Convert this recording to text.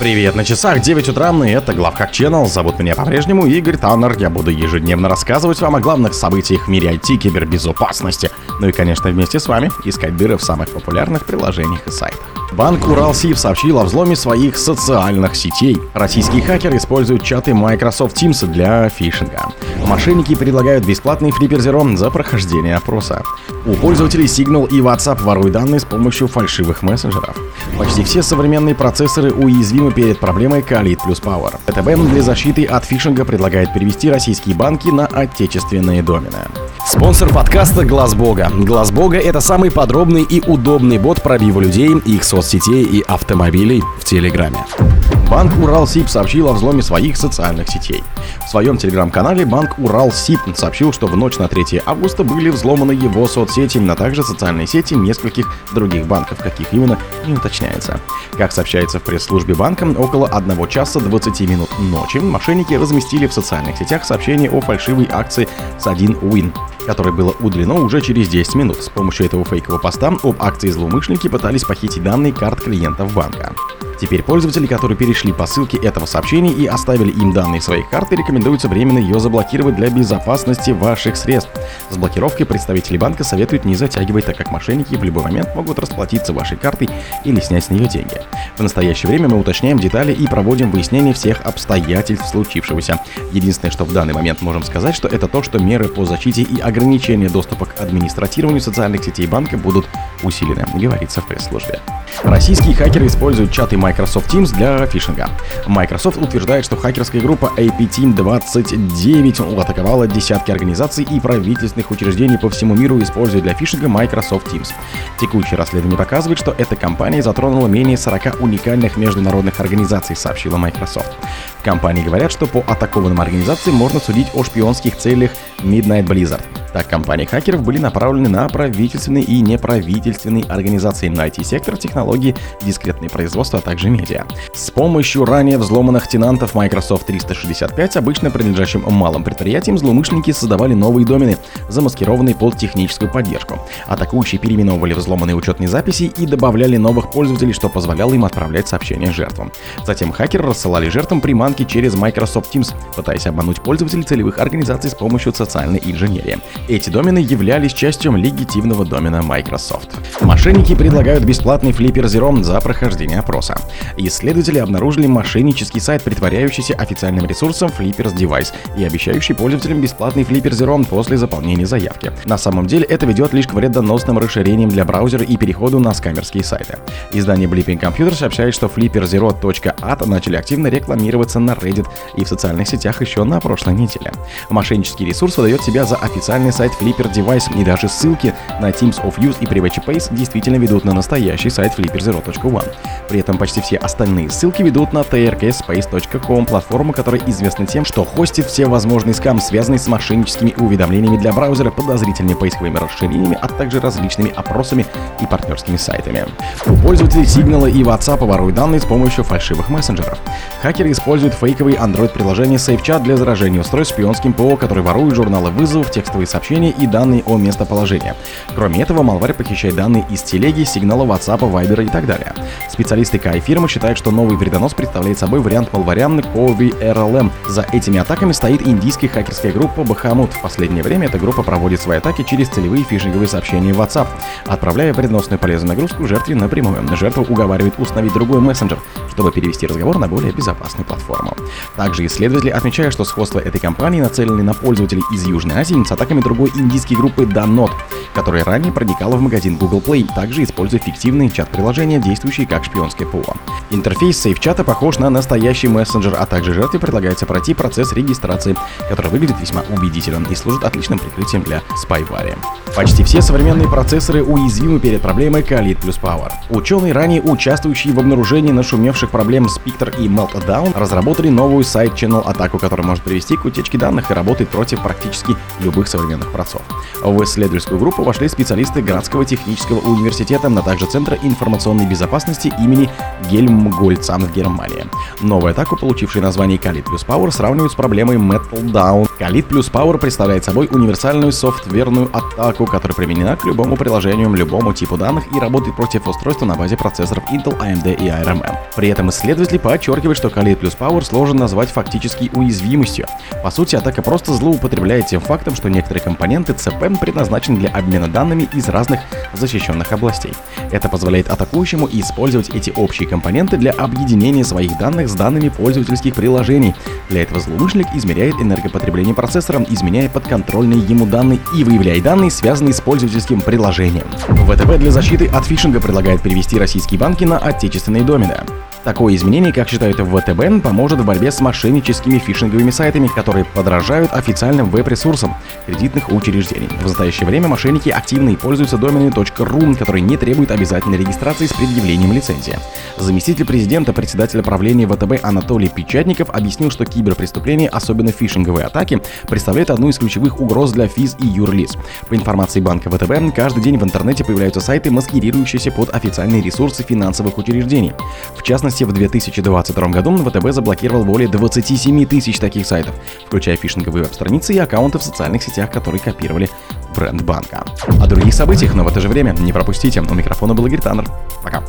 Привет, на часах 9 утра, и это Главхак Channel. Зовут меня по-прежнему Игорь Таннер. Я буду ежедневно рассказывать вам о главных событиях в мире IT, кибербезопасности. Ну и, конечно, вместе с вами искать дыры в самых популярных приложениях и сайтах. Банк Уралсиб сообщил о взломе своих социальных сетей. Российские хакеры используют чаты Microsoft Teams для фишинга. Мошенники предлагают бесплатный Zero за прохождение опроса. У пользователей Signal и WhatsApp воруют данные с помощью фальшивых мессенджеров. Почти все современные процессоры уязвимы перед проблемой Khalid плюс Power. ВТБ для защиты от фишинга предлагает перевести российские банки на отечественные домены. Спонсор подкаста Глаз Бога. Глаз Бога это самый подробный и удобный бот пробива людей, их соцсетей и автомобилей в Телеграме. Банк Уралсиб сообщил о взломе своих социальных сетей. В своем телеграм-канале Банк Уралсиб сообщил, что в ночь на 3 августа были взломаны его соцсети, а также социальные сети нескольких других банков, каких именно не уточняется. Как сообщается в пресс-службе банка, около 1 часа 20 минут ночи мошенники разместили в социальных сетях сообщение о фальшивой акции с 1 Win которое было удалено уже через 10 минут. С помощью этого фейкового поста об акции злоумышленники пытались похитить данные карт клиентов банка. Теперь пользователи, которые перешли по ссылке этого сообщения и оставили им данные своих карты, рекомендуется временно ее заблокировать для безопасности ваших средств. С блокировкой представители банка советуют не затягивать, так как мошенники в любой момент могут расплатиться вашей картой или снять с нее деньги. В настоящее время мы уточняем детали и проводим выяснение всех обстоятельств случившегося. Единственное, что в данный момент можем сказать, что это то, что меры по защите и ограничения доступа к администратированию социальных сетей банка будут усилены, говорится в пресс-службе. Российские хакеры используют чаты Microsoft Teams для фишинга. Microsoft утверждает, что хакерская группа AP Team 29 атаковала десятки организаций и правительственных учреждений по всему миру, используя для фишинга Microsoft Teams. Текущее расследование показывает, что эта компания затронула менее 40 уникальных международных организаций, сообщила Microsoft. Компании говорят, что по атакованным организациям можно судить о шпионских целях Midnight Blizzard. Так, компании хакеров были направлены на правительственные и неправительственные организации на IT-сектор, технологии, дискретные производства, а также медиа. С помощью ранее взломанных тенантов Microsoft 365, обычно принадлежащим малым предприятиям, злоумышленники создавали новые домены, замаскированные под техническую поддержку. Атакующие переименовывали взломанные учетные записи и добавляли новых пользователей, что позволяло им отправлять сообщения жертвам. Затем хакеры рассылали жертвам приманки через Microsoft Teams, пытаясь обмануть пользователей целевых организаций с помощью социальной инженерии. Эти домены являлись частью легитимного домена Microsoft. Мошенники предлагают бесплатный флиппер Zero за прохождение опроса. Исследователи обнаружили мошеннический сайт, притворяющийся официальным ресурсом Flippers Device и обещающий пользователям бесплатный флиппер Zero после заполнения заявки. На самом деле это ведет лишь к вредоносным расширениям для браузера и переходу на скамерские сайты. Издание Blipping Computer сообщает, что flipperzero.at начали активно рекламироваться на Reddit и в социальных сетях еще на прошлой неделе. Мошеннический ресурс выдает себя за официальный сайт Flipper Device, и даже ссылки на Teams of Use и Privacy Pace действительно ведут на настоящий сайт flipperzero.one. При этом почти все остальные ссылки ведут на trkspace.com, платформу, которая известна тем, что хостит все возможные скам, связанные с мошенническими уведомлениями для браузера, подозрительными поисковыми расширениями, а также различными опросами и партнерскими сайтами. У пользователей Signal и WhatsApp воруют данные с помощью фальшивых мессенджеров. Хакеры используют фейковые Android-приложение SafeChat для заражения устройств шпионским ПО, которые воруют журналы вызовов, текстовые сообщения и данные о местоположении. Кроме этого, Malware похищает данные из телеги, сигнала WhatsApp, Viber и так далее. Специалисты KI фирмы считают, что новый вредонос представляет собой вариант малвариан Covi RLM. За этими атаками стоит индийская хакерская группа Bahamut. В последнее время эта группа проводит свои атаки через целевые фишинговые сообщения WhatsApp, отправляя вредоносную полезную нагрузку жертве напрямую. Жертва уговаривает установить другой мессенджер, чтобы перевести разговор на более безопасную платформу. Также исследователи отмечают, что сходство этой компании нацелены на пользователей из Южной Азии с атаками другой индийской группы Danot, которая ранее проникала в магазин Google Play, также используя фиктивные чат-приложения, действующие как шпионское ПО. Интерфейс сейф-чата похож на настоящий мессенджер, а также жертве предлагается пройти процесс регистрации, который выглядит весьма убедительным и служит отличным прикрытием для спайвари. Почти все современные процессоры уязвимы перед проблемой Khalid плюс Power. Ученые, ранее участвующие в обнаружении нашумевших проблем Spectre и Meltdown, разработали новую сайт-channel атаку, которая может привести к утечке данных и работает против практически любых современных процессов. В исследовательскую группу вошли специалисты Градского технического университета, а также Центра информационной безопасности имени Гельмгольца в Германии. Новую атаку, получившую название Khalid плюс Power, сравнивают с проблемой Meltdown. Khalid плюс Power представляет собой универсальную софтверную атаку, которая применена к любому приложению, любому типу данных и работает против устройства на базе процессоров Intel, AMD и ARM. При этом исследователи подчеркивают, что Khalid плюс Power сложно назвать фактически уязвимостью. По сути, атака просто злоупотребляет тем фактом, что некоторые компоненты ЦП предназначены для обмена данными из разных защищенных областей. Это позволяет атакующему использовать эти общие компоненты для объединения своих данных с данными пользовательских приложений. Для этого злоумышленник измеряет энергопотребление процессора, изменяя подконтрольные ему данные и выявляя данные, связанные с пользовательским приложением. ВТБ для защиты от фишинга предлагает перевести российские банки на отечественные домены. Такое изменение, как считают в ВТБ, поможет в борьбе с мошенническими фишинговыми сайтами, которые подражают официальным веб-ресурсам кредитных учреждений. В настоящее время мошенники активно пользуются доменами .ru, которые не требуют обязательной регистрации с предъявлением лицензии. Заместитель президента, председателя правления ВТБ Анатолий Печатников объяснил, что киберпреступления, особенно фишинговые атаки, представляют одну из ключевых угроз для физ и юрлиц. По информации банка ВТБ, каждый день в интернете появляются сайты, маскирирующиеся под официальные ресурсы финансовых учреждений. В частности, в 2022 году ВТБ заблокировал более 27 тысяч таких сайтов, включая фишинговые веб-страницы и аккаунты в социальных сетях, которые копировали бренд банка. О других событиях, но в это же время не пропустите. У микрофона был Игорь Таннер. Пока.